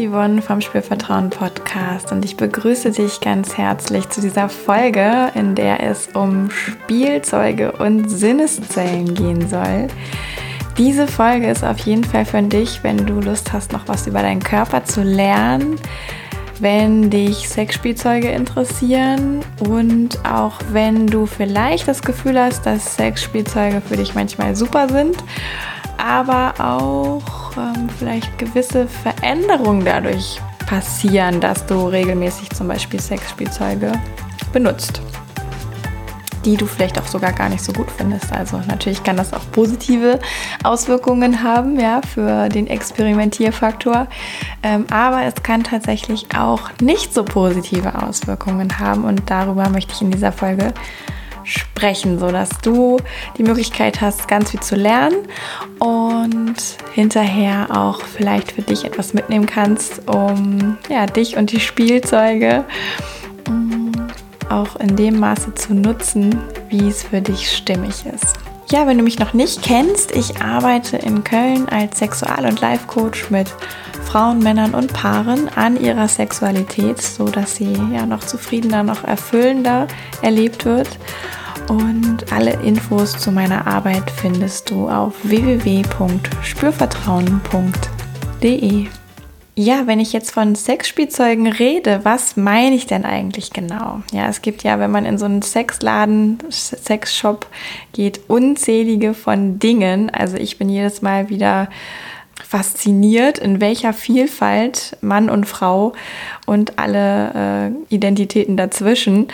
Yvonne vom Spürvertrauen Podcast und ich begrüße dich ganz herzlich zu dieser Folge, in der es um Spielzeuge und Sinneszellen gehen soll. Diese Folge ist auf jeden Fall für dich, wenn du Lust hast, noch was über deinen Körper zu lernen, wenn dich Sexspielzeuge interessieren und auch wenn du vielleicht das Gefühl hast, dass Sexspielzeuge für dich manchmal super sind, aber auch ähm, vielleicht gewisse Veränderungen dadurch passieren, dass du regelmäßig zum Beispiel Sexspielzeuge benutzt, die du vielleicht auch sogar gar nicht so gut findest. Also natürlich kann das auch positive Auswirkungen haben, ja, für den Experimentierfaktor. Ähm, aber es kann tatsächlich auch nicht so positive Auswirkungen haben und darüber möchte ich in dieser Folge sprechen, sodass du die Möglichkeit hast, ganz viel zu lernen und hinterher auch vielleicht für dich etwas mitnehmen kannst, um ja, dich und die Spielzeuge um, auch in dem Maße zu nutzen, wie es für dich stimmig ist. Ja, wenn du mich noch nicht kennst, ich arbeite in Köln als Sexual- und Life-Coach mit Frauen, Männern und Paaren an ihrer Sexualität, so dass sie ja noch zufriedener, noch erfüllender erlebt wird. Und alle Infos zu meiner Arbeit findest du auf www.spürvertrauen.de. Ja, wenn ich jetzt von Sexspielzeugen rede, was meine ich denn eigentlich genau? Ja, es gibt ja, wenn man in so einen Sexladen, Sexshop geht, unzählige von Dingen. Also ich bin jedes Mal wieder fasziniert, in welcher Vielfalt Mann und Frau und alle äh, Identitäten dazwischen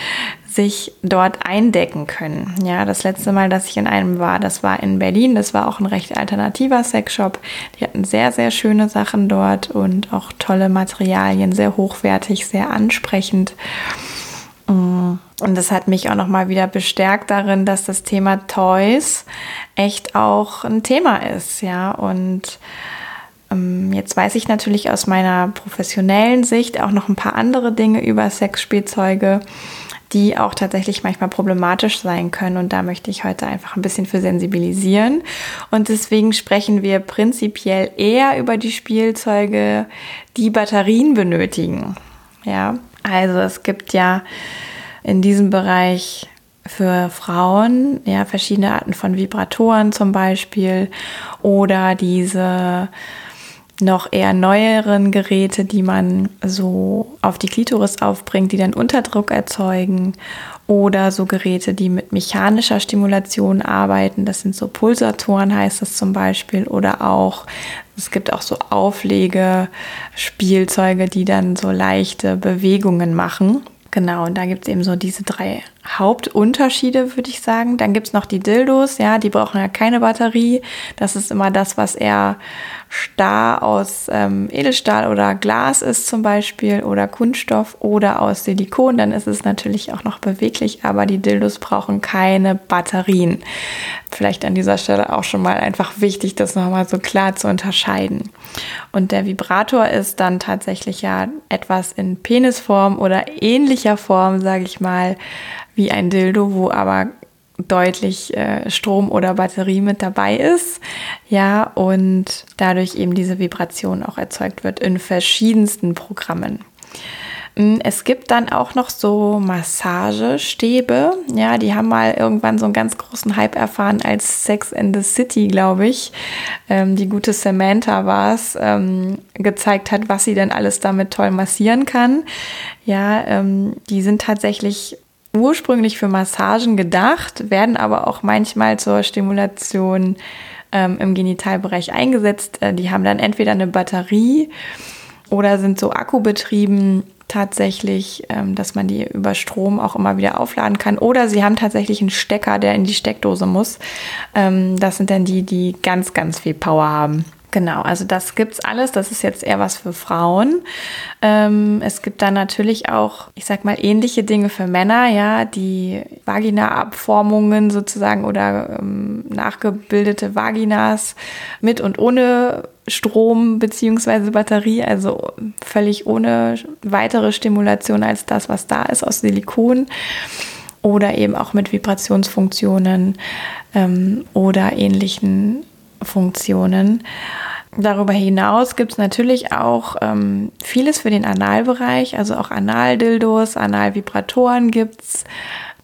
sich dort eindecken können. Ja, das letzte Mal, dass ich in einem war, das war in Berlin. Das war auch ein recht alternativer Sexshop. Die hatten sehr, sehr schöne Sachen dort und auch tolle Materialien, sehr hochwertig, sehr ansprechend. Mm. Und das hat mich auch nochmal wieder bestärkt darin, dass das Thema Toys echt auch ein Thema ist, ja. Und jetzt weiß ich natürlich aus meiner professionellen Sicht auch noch ein paar andere Dinge über Sexspielzeuge die auch tatsächlich manchmal problematisch sein können. Und da möchte ich heute einfach ein bisschen für sensibilisieren. Und deswegen sprechen wir prinzipiell eher über die Spielzeuge, die Batterien benötigen. Ja, also es gibt ja in diesem Bereich für Frauen ja verschiedene Arten von Vibratoren zum Beispiel oder diese noch eher neueren Geräte, die man so auf die Klitoris aufbringt, die dann Unterdruck erzeugen oder so Geräte, die mit mechanischer Stimulation arbeiten. Das sind so Pulsatoren, heißt das zum Beispiel. Oder auch, es gibt auch so Auflegespielzeuge, die dann so leichte Bewegungen machen. Genau, und da gibt es eben so diese drei Hauptunterschiede, würde ich sagen. Dann gibt es noch die Dildos, ja, die brauchen ja keine Batterie. Das ist immer das, was eher starr aus ähm, Edelstahl oder Glas ist zum Beispiel oder Kunststoff oder aus Silikon, dann ist es natürlich auch noch beweglich, aber die Dildos brauchen keine Batterien. Vielleicht an dieser Stelle auch schon mal einfach wichtig, das nochmal so klar zu unterscheiden. Und der Vibrator ist dann tatsächlich ja etwas in Penisform oder ähnlicher Form, sage ich mal, wie ein Dildo, wo aber deutlich äh, Strom oder Batterie mit dabei ist. Ja, und dadurch eben diese Vibration auch erzeugt wird in verschiedensten Programmen. Mm, es gibt dann auch noch so Massagestäbe. Ja, die haben mal irgendwann so einen ganz großen Hype erfahren als Sex in the City, glaube ich. Ähm, die gute Samantha war es, ähm, gezeigt hat, was sie denn alles damit toll massieren kann. Ja, ähm, die sind tatsächlich ursprünglich für Massagen gedacht, werden aber auch manchmal zur Stimulation ähm, im Genitalbereich eingesetzt. Äh, die haben dann entweder eine Batterie oder sind so akkubetrieben tatsächlich, ähm, dass man die über Strom auch immer wieder aufladen kann. Oder sie haben tatsächlich einen Stecker, der in die Steckdose muss. Ähm, das sind dann die, die ganz, ganz viel Power haben. Genau, also das gibt's alles. Das ist jetzt eher was für Frauen. Ähm, es gibt dann natürlich auch, ich sag mal, ähnliche Dinge für Männer, ja, die Vagina-Abformungen sozusagen oder ähm, nachgebildete Vaginas mit und ohne Strom beziehungsweise Batterie, also völlig ohne weitere Stimulation als das, was da ist aus Silikon oder eben auch mit Vibrationsfunktionen ähm, oder ähnlichen Funktionen. Darüber hinaus gibt es natürlich auch ähm, vieles für den Analbereich, also auch Analdildos, Analvibratoren gibt es,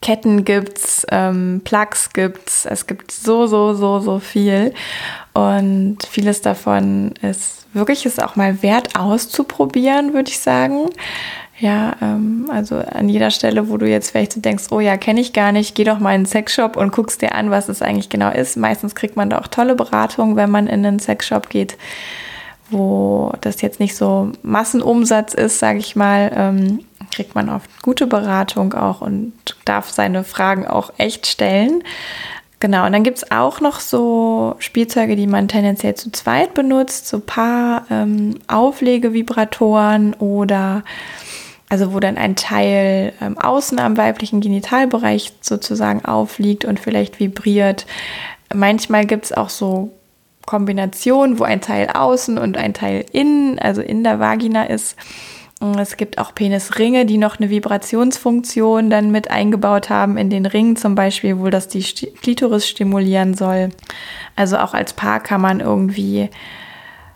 Ketten gibt's, ähm, Plugs gibt's. Es gibt so, so, so, so viel. Und vieles davon ist wirklich ist auch mal wert auszuprobieren, würde ich sagen. Ja, ähm, also an jeder Stelle, wo du jetzt vielleicht denkst, oh ja, kenne ich gar nicht, geh doch mal in einen Sexshop und guckst dir an, was es eigentlich genau ist. Meistens kriegt man da auch tolle Beratung, wenn man in einen Sexshop geht, wo das jetzt nicht so Massenumsatz ist, sage ich mal. Ähm, kriegt man oft gute Beratung auch und darf seine Fragen auch echt stellen. Genau, und dann gibt es auch noch so Spielzeuge, die man tendenziell zu zweit benutzt, so Paar ähm, oder also wo dann ein Teil ähm, außen am weiblichen Genitalbereich sozusagen aufliegt und vielleicht vibriert. Manchmal gibt es auch so Kombinationen, wo ein Teil außen und ein Teil innen, also in der Vagina ist. Es gibt auch Penisringe, die noch eine Vibrationsfunktion dann mit eingebaut haben in den Ring, zum Beispiel, wo das die Klitoris stimulieren soll. Also auch als Paar kann man irgendwie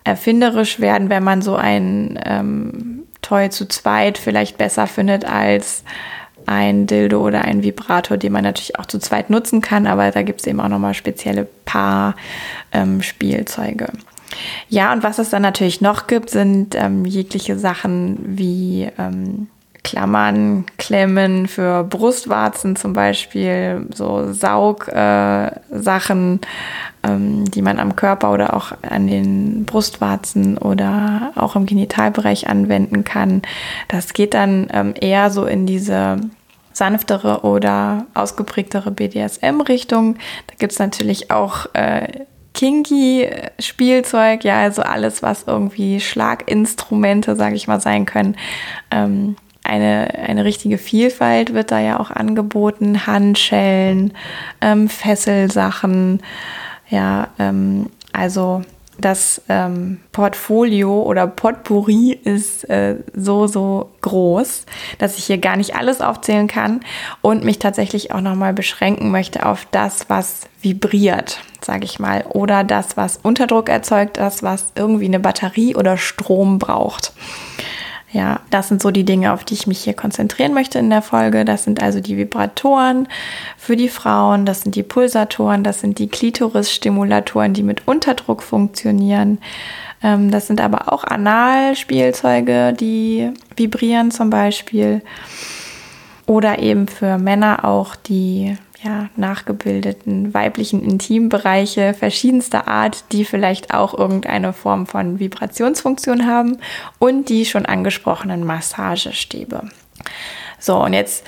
erfinderisch werden, wenn man so ein ähm, Toy zu zweit vielleicht besser findet als ein Dildo oder ein Vibrator, den man natürlich auch zu zweit nutzen kann, aber da gibt es eben auch nochmal spezielle Paar-Spielzeuge. Ähm, ja, und was es dann natürlich noch gibt, sind ähm, jegliche Sachen wie ähm, Klammern, Klemmen für Brustwarzen zum Beispiel, so Saugsachen, äh, ähm, die man am Körper oder auch an den Brustwarzen oder auch im Genitalbereich anwenden kann. Das geht dann ähm, eher so in diese sanftere oder ausgeprägtere BDSM-Richtung. Da gibt es natürlich auch äh, kinky Spielzeug, ja, also alles, was irgendwie Schlaginstrumente, sage ich mal, sein können. Ähm, eine, eine richtige Vielfalt wird da ja auch angeboten. Handschellen, ähm, Fesselsachen, ja, ähm, also das ähm, Portfolio oder Potpourri ist äh, so, so groß, dass ich hier gar nicht alles aufzählen kann und mich tatsächlich auch nochmal beschränken möchte auf das, was vibriert, sage ich mal, oder das, was Unterdruck erzeugt, das, was irgendwie eine Batterie oder Strom braucht. Ja, das sind so die Dinge, auf die ich mich hier konzentrieren möchte in der Folge. Das sind also die Vibratoren für die Frauen, das sind die Pulsatoren, das sind die Klitoris-Stimulatoren, die mit Unterdruck funktionieren. Ähm, das sind aber auch Analspielzeuge, die vibrieren zum Beispiel. Oder eben für Männer auch die ja, nachgebildeten weiblichen Intimbereiche verschiedenster Art, die vielleicht auch irgendeine Form von Vibrationsfunktion haben und die schon angesprochenen Massagestäbe. So, und jetzt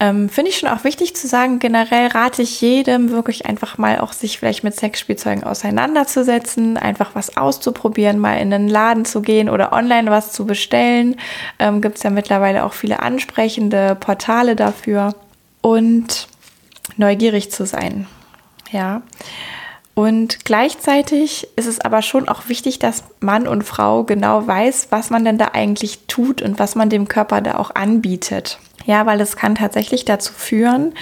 ähm, finde ich schon auch wichtig zu sagen, generell rate ich jedem wirklich einfach mal auch sich vielleicht mit Sexspielzeugen auseinanderzusetzen, einfach was auszuprobieren, mal in einen Laden zu gehen oder online was zu bestellen. Ähm, Gibt es ja mittlerweile auch viele ansprechende Portale dafür. Und neugierig zu sein. Ja. Und gleichzeitig ist es aber schon auch wichtig, dass Mann und Frau genau weiß, was man denn da eigentlich tut und was man dem Körper da auch anbietet. Ja, weil es kann tatsächlich dazu führen,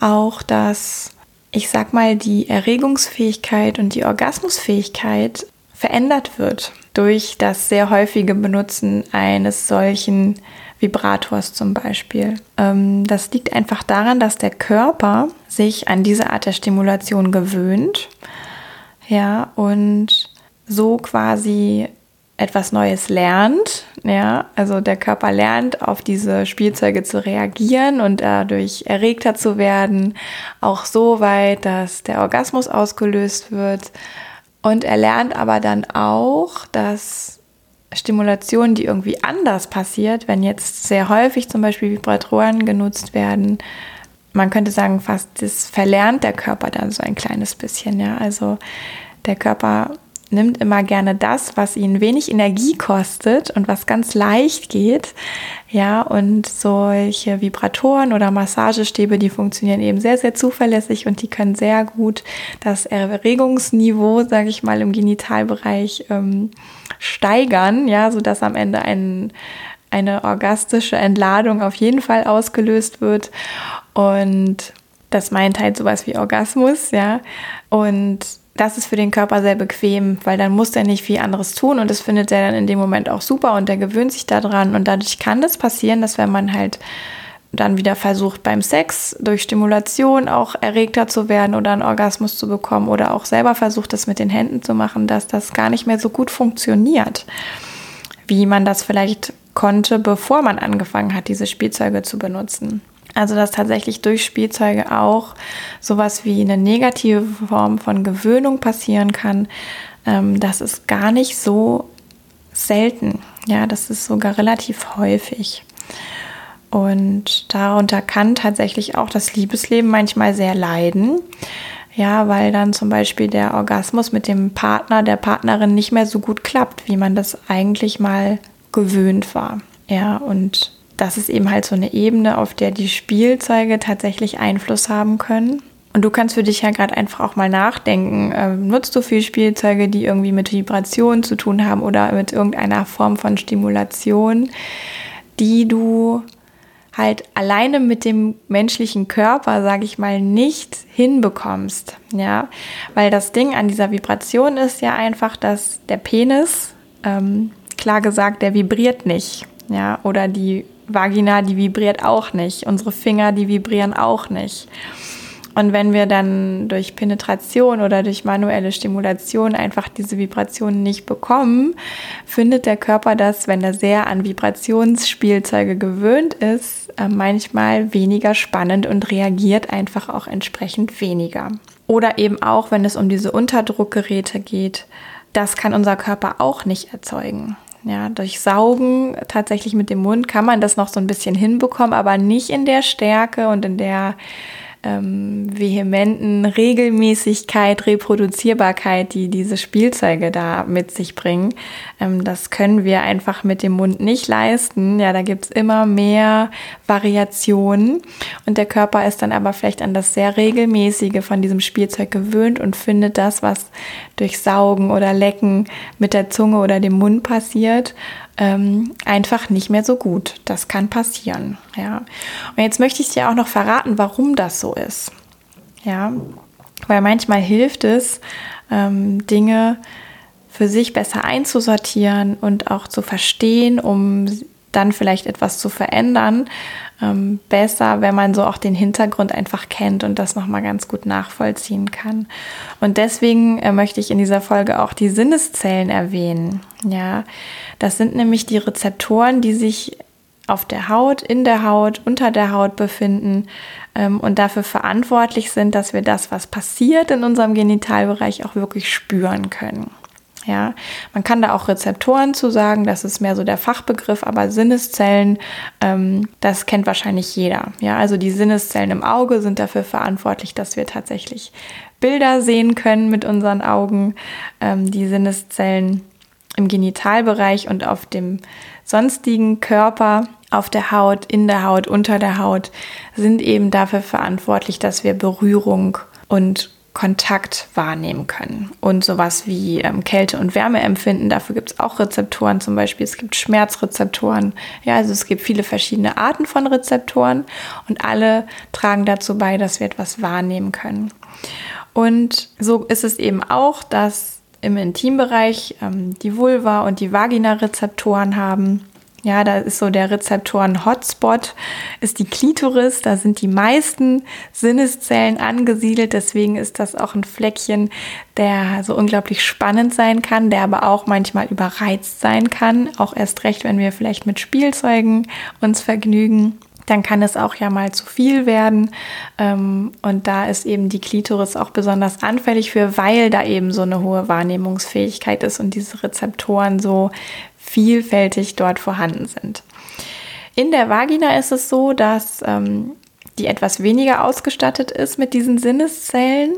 auch dass, ich sag mal, die Erregungsfähigkeit und die Orgasmusfähigkeit verändert wird durch das sehr häufige Benutzen eines solchen Vibrators zum Beispiel. Ähm, das liegt einfach daran, dass der Körper sich an diese Art der Stimulation gewöhnt. Ja, und so quasi etwas Neues lernt. Ja, also der Körper lernt, auf diese Spielzeuge zu reagieren und dadurch erregter zu werden. Auch so weit, dass der Orgasmus ausgelöst wird. Und er lernt aber dann auch, dass Stimulation, die irgendwie anders passiert, wenn jetzt sehr häufig zum Beispiel Vibratoren genutzt werden, man könnte sagen, fast das verlernt der Körper dann so ein kleines bisschen. Ja, also der Körper nimmt immer gerne das, was ihn wenig Energie kostet und was ganz leicht geht. Ja, und solche Vibratoren oder Massagestäbe, die funktionieren eben sehr, sehr zuverlässig und die können sehr gut das Erregungsniveau, sage ich mal, im Genitalbereich ähm, steigern, ja, sodass am Ende ein, eine orgastische Entladung auf jeden Fall ausgelöst wird. Und das meint halt sowas wie Orgasmus, ja. Und das ist für den Körper sehr bequem, weil dann muss der nicht viel anderes tun und das findet er dann in dem Moment auch super und der gewöhnt sich daran und dadurch kann das passieren, dass wenn man halt dann wieder versucht beim Sex durch Stimulation auch erregter zu werden oder einen Orgasmus zu bekommen oder auch selber versucht, das mit den Händen zu machen, dass das gar nicht mehr so gut funktioniert, wie man das vielleicht konnte, bevor man angefangen hat, diese Spielzeuge zu benutzen. Also dass tatsächlich durch Spielzeuge auch sowas wie eine negative Form von Gewöhnung passieren kann, ähm, das ist gar nicht so selten. Ja, das ist sogar relativ häufig. Und darunter kann tatsächlich auch das Liebesleben manchmal sehr leiden. Ja, weil dann zum Beispiel der Orgasmus mit dem Partner, der Partnerin nicht mehr so gut klappt, wie man das eigentlich mal gewöhnt war. Ja, und das ist eben halt so eine Ebene, auf der die Spielzeuge tatsächlich Einfluss haben können. Und du kannst für dich ja gerade einfach auch mal nachdenken, äh, nutzt du viel Spielzeuge, die irgendwie mit Vibration zu tun haben oder mit irgendeiner Form von Stimulation, die du halt alleine mit dem menschlichen Körper, sage ich mal, nicht hinbekommst, ja, weil das Ding an dieser Vibration ist ja einfach, dass der Penis, ähm, klar gesagt, der vibriert nicht, ja, oder die Vagina, die vibriert auch nicht, unsere Finger, die vibrieren auch nicht. Und wenn wir dann durch Penetration oder durch manuelle Stimulation einfach diese Vibrationen nicht bekommen, findet der Körper das, wenn er sehr an Vibrationsspielzeuge gewöhnt ist, äh, manchmal weniger spannend und reagiert einfach auch entsprechend weniger. Oder eben auch, wenn es um diese Unterdruckgeräte geht, das kann unser Körper auch nicht erzeugen. Ja, durch Saugen tatsächlich mit dem Mund. Kann man das noch so ein bisschen hinbekommen, aber nicht in der Stärke und in der ähm, vehementen Regelmäßigkeit, Reproduzierbarkeit, die diese Spielzeuge da mit sich bringen. Ähm, das können wir einfach mit dem Mund nicht leisten. Ja, da gibt's immer mehr Variationen und der Körper ist dann aber vielleicht an das sehr regelmäßige von diesem Spielzeug gewöhnt und findet das, was durch Saugen oder Lecken mit der Zunge oder dem Mund passiert, ähm, einfach nicht mehr so gut. Das kann passieren. Ja. Und jetzt möchte ich dir auch noch verraten, warum das so ist. Ja, weil manchmal hilft es, ähm, Dinge für sich besser einzusortieren und auch zu verstehen, um dann vielleicht etwas zu verändern, ähm, besser, wenn man so auch den Hintergrund einfach kennt und das nochmal ganz gut nachvollziehen kann. Und deswegen äh, möchte ich in dieser Folge auch die Sinneszellen erwähnen. Ja, das sind nämlich die Rezeptoren, die sich auf der Haut, in der Haut, unter der Haut befinden ähm, und dafür verantwortlich sind, dass wir das, was passiert in unserem Genitalbereich, auch wirklich spüren können. Ja, man kann da auch Rezeptoren zu sagen, das ist mehr so der Fachbegriff, aber Sinneszellen, ähm, das kennt wahrscheinlich jeder. Ja, also die Sinneszellen im Auge sind dafür verantwortlich, dass wir tatsächlich Bilder sehen können mit unseren Augen. Ähm, die Sinneszellen im Genitalbereich und auf dem sonstigen Körper, auf der Haut, in der Haut, unter der Haut, sind eben dafür verantwortlich, dass wir Berührung und Kontakt wahrnehmen können. Und sowas wie ähm, Kälte- und Wärmeempfinden, dafür gibt es auch Rezeptoren, zum Beispiel es gibt Schmerzrezeptoren. Ja, also es gibt viele verschiedene Arten von Rezeptoren und alle tragen dazu bei, dass wir etwas wahrnehmen können. Und so ist es eben auch, dass im Intimbereich ähm, die Vulva und die Vagina-Rezeptoren haben ja, da ist so der Rezeptoren-Hotspot, ist die Klitoris. Da sind die meisten Sinneszellen angesiedelt. Deswegen ist das auch ein Fleckchen, der so unglaublich spannend sein kann, der aber auch manchmal überreizt sein kann. Auch erst recht, wenn wir vielleicht mit Spielzeugen uns vergnügen dann kann es auch ja mal zu viel werden. Ähm, und da ist eben die Klitoris auch besonders anfällig für, weil da eben so eine hohe Wahrnehmungsfähigkeit ist und diese Rezeptoren so vielfältig dort vorhanden sind. In der Vagina ist es so, dass ähm, die etwas weniger ausgestattet ist mit diesen Sinneszellen.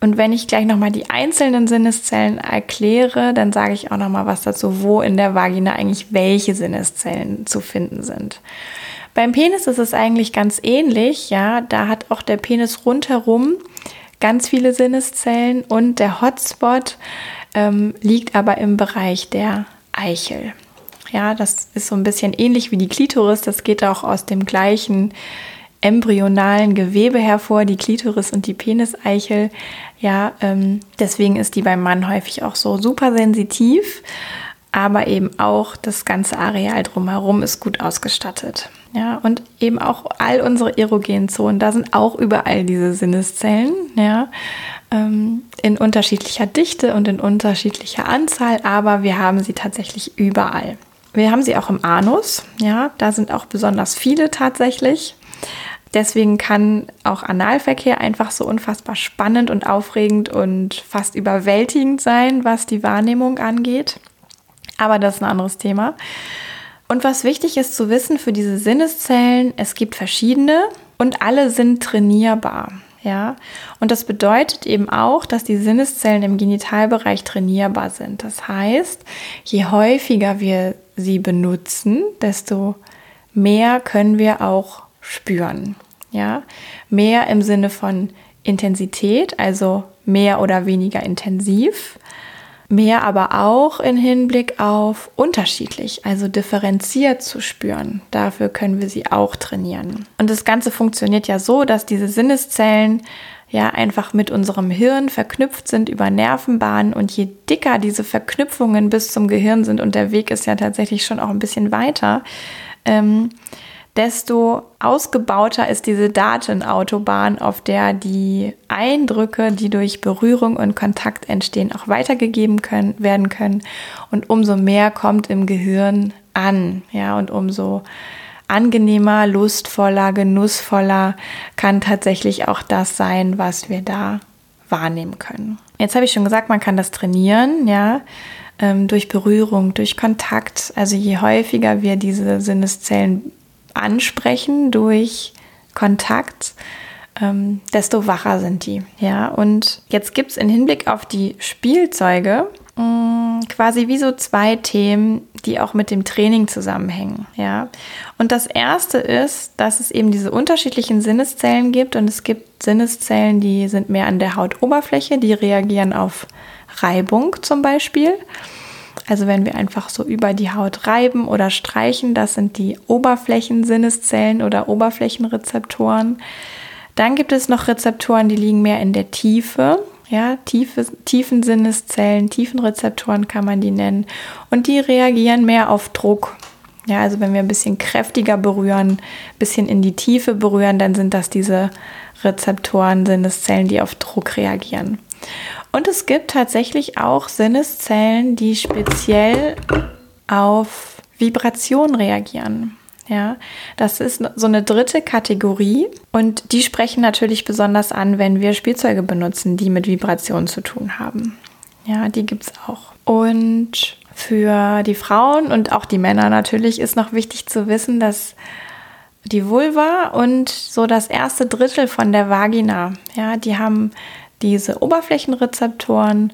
Und wenn ich gleich nochmal die einzelnen Sinneszellen erkläre, dann sage ich auch nochmal was dazu, wo in der Vagina eigentlich welche Sinneszellen zu finden sind. Beim Penis ist es eigentlich ganz ähnlich, ja, da hat auch der Penis rundherum ganz viele Sinneszellen und der Hotspot ähm, liegt aber im Bereich der Eichel. Ja, das ist so ein bisschen ähnlich wie die Klitoris. Das geht auch aus dem gleichen embryonalen Gewebe hervor, die Klitoris und die Peniseichel. Ja, ähm, deswegen ist die beim Mann häufig auch so super sensitiv, aber eben auch das ganze Areal drumherum ist gut ausgestattet. Ja, und eben auch all unsere erogenen Zonen, da sind auch überall diese Sinneszellen, ja, ähm, in unterschiedlicher Dichte und in unterschiedlicher Anzahl, aber wir haben sie tatsächlich überall. Wir haben sie auch im Anus, ja, da sind auch besonders viele tatsächlich. Deswegen kann auch Analverkehr einfach so unfassbar spannend und aufregend und fast überwältigend sein, was die Wahrnehmung angeht. Aber das ist ein anderes Thema. Und was wichtig ist zu wissen für diese Sinneszellen, es gibt verschiedene und alle sind trainierbar. Ja, und das bedeutet eben auch, dass die Sinneszellen im Genitalbereich trainierbar sind. Das heißt, je häufiger wir sie benutzen, desto mehr können wir auch spüren. Ja, mehr im Sinne von Intensität, also mehr oder weniger intensiv. Mehr aber auch in Hinblick auf unterschiedlich, also differenziert zu spüren. Dafür können wir sie auch trainieren. Und das Ganze funktioniert ja so, dass diese Sinneszellen ja einfach mit unserem Hirn verknüpft sind über Nervenbahnen und je dicker diese Verknüpfungen bis zum Gehirn sind und der Weg ist ja tatsächlich schon auch ein bisschen weiter, ähm, desto ausgebauter ist diese Datenautobahn, auf der die Eindrücke, die durch Berührung und Kontakt entstehen, auch weitergegeben können, werden können. Und umso mehr kommt im Gehirn an, ja, und umso angenehmer, lustvoller, genussvoller kann tatsächlich auch das sein, was wir da wahrnehmen können. Jetzt habe ich schon gesagt, man kann das trainieren, ja, ähm, durch Berührung, durch Kontakt. Also je häufiger wir diese Sinneszellen ansprechen durch Kontakt, ähm, desto wacher sind die. Ja, und jetzt gibt es im Hinblick auf die Spielzeuge mh, mm, quasi wie so zwei Themen, die auch mit dem Training zusammenhängen. Ja, und das erste ist, dass es eben diese unterschiedlichen Sinneszellen gibt und es gibt Sinneszellen, die sind mehr an der Hautoberfläche, die reagieren auf Reibung zum Beispiel. Also wenn wir einfach so über die Haut reiben oder streichen, das sind die Oberflächensinneszellen oder Oberflächenrezeptoren. Dann gibt es noch Rezeptoren, die liegen mehr in der Tiefe. Ja, tiefe, tiefen Sinneszellen, Tiefenrezeptoren kann man die nennen. Und die reagieren mehr auf Druck. Ja, also wenn wir ein bisschen kräftiger berühren, ein bisschen in die Tiefe berühren, dann sind das diese Rezeptoren, Sinneszellen, die auf Druck reagieren. Und es gibt tatsächlich auch Sinneszellen, die speziell auf Vibration reagieren. Ja, das ist so eine dritte Kategorie und die sprechen natürlich besonders an, wenn wir Spielzeuge benutzen, die mit Vibration zu tun haben. Ja, die gibt es auch. Und für die Frauen und auch die Männer natürlich ist noch wichtig zu wissen, dass die Vulva und so das erste Drittel von der Vagina, ja, die haben diese Oberflächenrezeptoren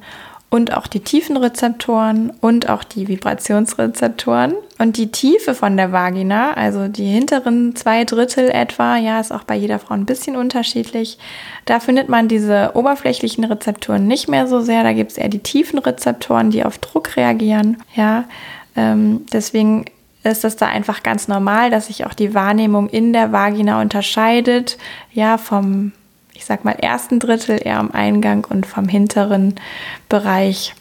und auch die Tiefenrezeptoren und auch die Vibrationsrezeptoren. Und die Tiefe von der Vagina, also die hinteren zwei Drittel etwa, ja, ist auch bei jeder Frau ein bisschen unterschiedlich. Da findet man diese oberflächlichen Rezeptoren nicht mehr so sehr. Da gibt es eher die tiefen Rezeptoren, die auf Druck reagieren. Ja, ähm, deswegen ist es da einfach ganz normal, dass sich auch die Wahrnehmung in der Vagina unterscheidet, ja, vom ich sag mal, ersten Drittel eher am Eingang und vom hinteren Bereich.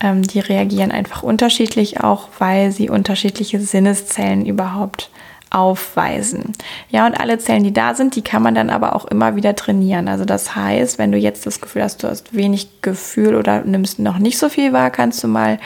Ähm, die reagieren einfach unterschiedlich auch, weil sie unterschiedliche Sinneszellen überhaupt aufweisen. Ja, und alle Zellen, die da sind, die kann man dann aber auch immer wieder trainieren. Also das heißt, wenn du jetzt das Gefühl hast, du hast wenig Gefühl oder nimmst noch nicht so viel wahr, kannst du mal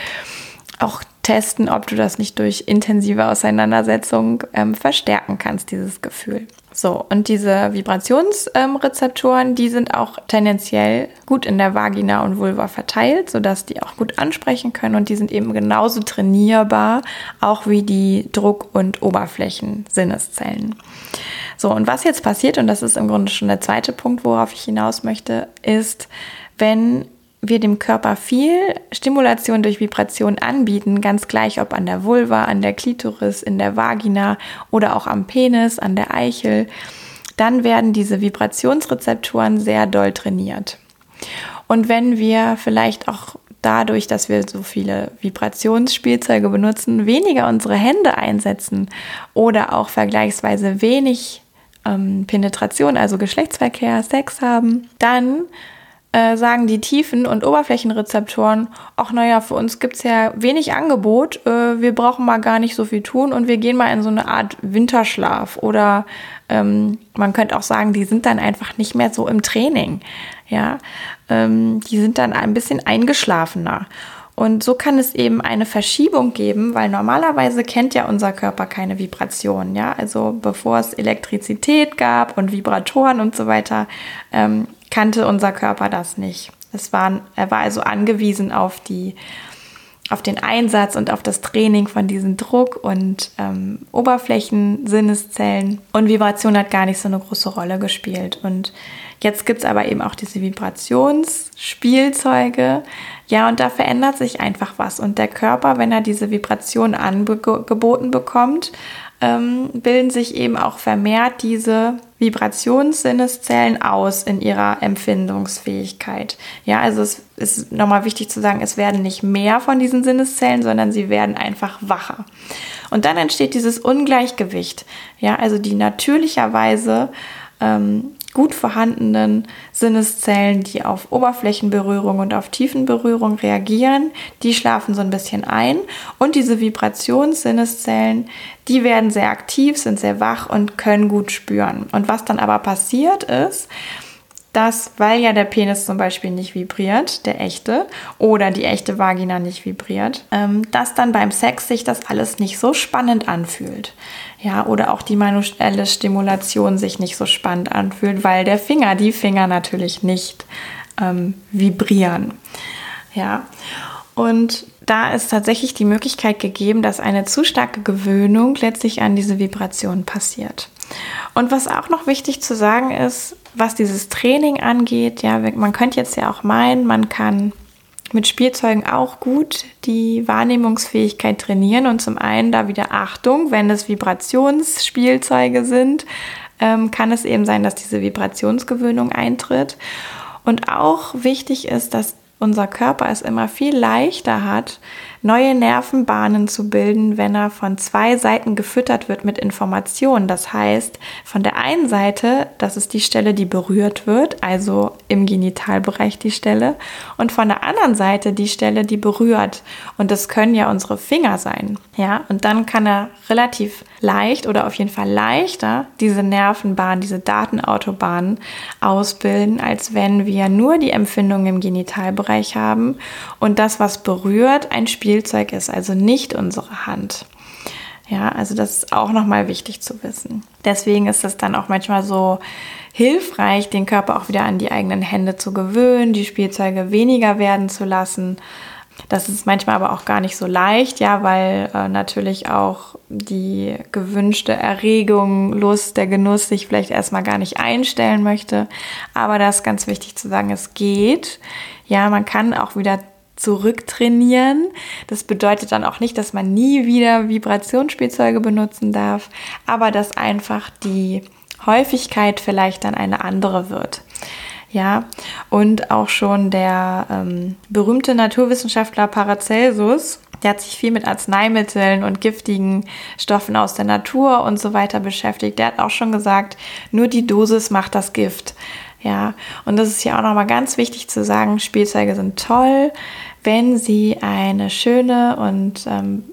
auch testen, ob du das nicht durch intensive Auseinandersetzung ähm, verstärken kannst, dieses Gefühl. So, und diese Vibrationsrezeptoren, ähm, die sind auch tendenziell gut in der Vagina und Vulva verteilt, sodass die auch gut ansprechen können und die sind eben genauso trainierbar, auch wie die Druck- und Oberflächen-Sinneszellen. So, und was jetzt passiert, und das ist im Grunde schon der zweite Punkt, worauf ich hinaus möchte, ist, wenn wir dem Körper viel Stimulation durch Vibration anbieten, ganz gleich ob an der Vulva, an der Klitoris, in der Vagina oder auch am Penis, an der Eichel, dann werden diese Vibrationsrezeptoren sehr doll trainiert. Und wenn wir vielleicht auch dadurch, dass wir so viele Vibrationsspielzeuge benutzen, weniger unsere Hände einsetzen oder auch vergleichsweise wenig ähm, Penetration, also Geschlechtsverkehr, Sex haben, dann äh, sagen die Tiefen- und Oberflächenrezeptoren, ach naja, für uns gibt es ja wenig Angebot, äh, wir brauchen mal gar nicht so viel tun und wir gehen mal in so eine Art Winterschlaf. Oder ähm, man könnte auch sagen, die sind dann einfach nicht mehr so im Training. Ja, ähm, die sind dann ein bisschen eingeschlafener. Und so kann es eben eine Verschiebung geben, weil normalerweise kennt ja unser Körper keine Vibrationen. Ja, also bevor es Elektrizität gab und Vibratoren und so weiter, ähm, kannte unser Körper das nicht. Es war, er war also angewiesen auf die auf den Einsatz und auf das Training von diesem Druck und ähm, Oberflächensinneszellen. Und Vibration hat gar nicht so eine große Rolle gespielt. Und jetzt gibt es aber eben auch diese Vibrationsspielzeuge. Ja, und da verändert sich einfach was. Und der Körper, wenn er diese Vibration angeboten bekommt, ähm, bilden sich eben auch vermehrt diese Vibrationssinneszellen aus in ihrer Empfindungsfähigkeit. Ja, also es ist nochmal wichtig zu sagen, es werden nicht mehr von diesen Sinneszellen, sondern sie werden einfach wacher. Und dann entsteht dieses Ungleichgewicht. Ja, also die natürlicherweise ähm, gut vorhandenen Sinneszellen, die auf Oberflächenberührung und auf Tiefenberührung reagieren, die schlafen so ein bisschen ein und diese Vibrationssinneszellen, die werden sehr aktiv, sind sehr wach und können gut spüren. Und was dann aber passiert ist, dass, weil ja der Penis zum Beispiel nicht vibriert, der echte, oder die echte Vagina nicht vibriert, ähm, dass dann beim Sex sich das alles nicht so spannend anfühlt. Ja, oder auch die manuelle Stimulation sich nicht so spannend anfühlt, weil der Finger, die Finger natürlich nicht ähm, vibrieren. Ja, und da ist tatsächlich die Möglichkeit gegeben, dass eine zu starke Gewöhnung letztlich an diese Vibration passiert. Und was auch noch wichtig zu sagen ist, was dieses Training angeht, ja, man könnte jetzt ja auch meinen, man kann mit Spielzeugen auch gut die Wahrnehmungsfähigkeit trainieren und zum einen da wieder Achtung, wenn es Vibrationsspielzeuge sind, ähm, kann es eben sein, dass diese Vibrationsgewöhnung eintritt. Und auch wichtig ist, dass unser Körper es immer viel leichter hat, neue Nervenbahnen zu bilden, wenn er von zwei Seiten gefüttert wird mit Informationen. Das heißt, von der einen Seite, das ist die Stelle, die berührt wird, also im Genitalbereich die Stelle, und von der anderen Seite die Stelle, die berührt. Und das können ja unsere Finger sein. Ja, und dann kann er relativ leicht oder auf jeden Fall leichter diese Nervenbahn, diese Datenautobahn ausbilden, als wenn wir nur die Empfindung im Genitalbereich haben und das, was berührt, ein Spiel Spielzeug ist, also nicht unsere Hand. Ja, also das ist auch nochmal wichtig zu wissen. Deswegen ist es dann auch manchmal so hilfreich, den Körper auch wieder an die eigenen Hände zu gewöhnen, die Spielzeuge weniger werden zu lassen. Das ist manchmal aber auch gar nicht so leicht, ja, weil äh, natürlich auch die gewünschte Erregung, Lust, der Genuss sich vielleicht erstmal gar nicht einstellen möchte. Aber das ist ganz wichtig zu sagen, es geht. Ja, man kann auch wieder zurücktrainieren. Das bedeutet dann auch nicht, dass man nie wieder Vibrationsspielzeuge benutzen darf, aber dass einfach die Häufigkeit vielleicht dann eine andere wird. Ja, und auch schon der ähm, berühmte Naturwissenschaftler Paracelsus, der hat sich viel mit Arzneimitteln und giftigen Stoffen aus der Natur und so weiter beschäftigt. Der hat auch schon gesagt, nur die Dosis macht das Gift. Ja, und das ist hier auch nochmal ganz wichtig zu sagen, Spielzeuge sind toll, wenn sie eine schöne und ähm,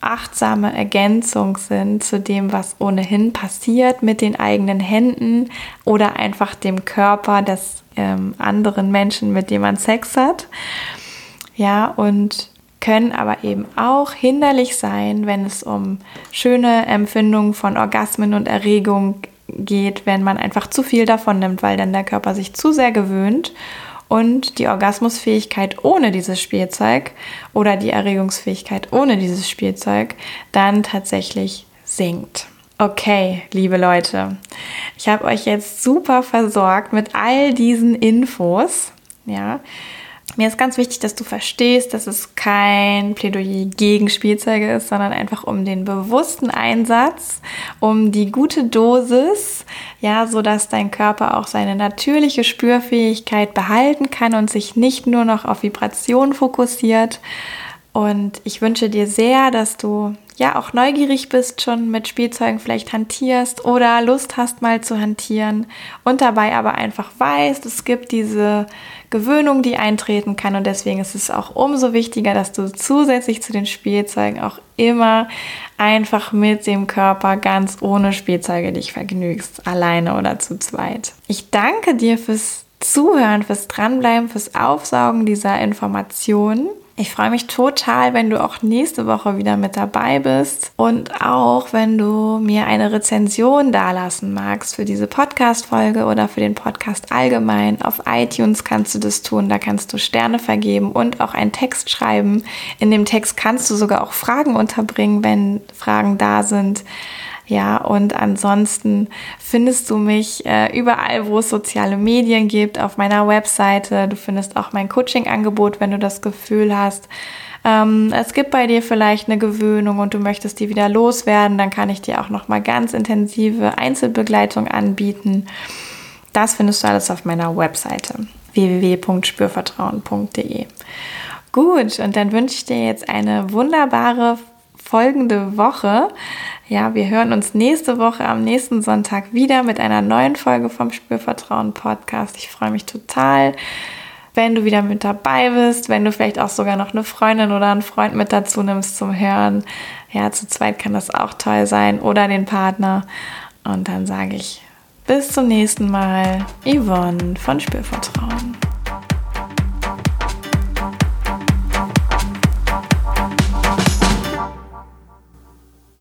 achtsame Ergänzung sind zu dem, was ohnehin passiert mit den eigenen Händen oder einfach dem Körper des ähm, anderen Menschen, mit dem man Sex hat. Ja, und können aber eben auch hinderlich sein, wenn es um schöne Empfindungen von Orgasmen und Erregung geht, wenn man einfach zu viel davon nimmt, weil dann der Körper sich zu sehr gewöhnt und die Orgasmusfähigkeit ohne dieses Spielzeug oder die Erregungsfähigkeit ohne dieses Spielzeug dann tatsächlich sinkt. Okay, liebe Leute, ich habe euch jetzt super versorgt mit all diesen Infos. Ja, mir ist ganz wichtig, dass du verstehst, dass es kein Plädoyer gegen Spielzeuge ist, sondern einfach um den bewussten Einsatz, um die gute Dosis, ja, so dass dein Körper auch seine natürliche Spürfähigkeit behalten kann und sich nicht nur noch auf Vibration fokussiert Und ich wünsche dir sehr, dass du ja auch neugierig bist, schon mit Spielzeugen vielleicht hantierst oder Lust hast mal zu hantieren und dabei aber einfach weißt, es gibt diese Gewöhnung, die eintreten kann und deswegen ist es auch umso wichtiger, dass du zusätzlich zu den Spielzeugen auch immer einfach mit dem Körper ganz ohne Spielzeuge dich vergnügst, alleine oder zu zweit. Ich danke dir fürs Zuhören, fürs Dranbleiben, fürs Aufsaugen dieser Informationen. Ich freue mich total, wenn du auch nächste Woche wieder mit dabei bist und auch wenn du mir eine Rezension dalassen magst für diese Podcast-Folge oder für den Podcast allgemein. Auf iTunes kannst du das tun, da kannst du Sterne vergeben und auch einen Text schreiben. In dem Text kannst du sogar auch Fragen unterbringen, wenn Fragen da sind. Ja, und ansonsten findest du mich äh, überall, wo es soziale Medien gibt, auf meiner Webseite. Du findest auch mein Coaching-Angebot, wenn du das Gefühl hast, ähm, es gibt bei dir vielleicht eine Gewöhnung und du möchtest die wieder loswerden, dann kann ich dir auch noch mal ganz intensive Einzelbegleitung anbieten. Das findest du alles auf meiner Webseite www.spürvertrauen.de. Gut, und dann wünsche ich dir jetzt eine wunderbare folgende Woche. Ja, wir hören uns nächste Woche am nächsten Sonntag wieder mit einer neuen Folge vom Spürvertrauen Podcast. Ich freue mich total, wenn du wieder mit dabei bist, wenn du vielleicht auch sogar noch eine Freundin oder einen Freund mit dazu nimmst zum Hören. Ja, zu zweit kann das auch toll sein oder den Partner. Und dann sage ich bis zum nächsten Mal, Yvonne von Spürvertrauen.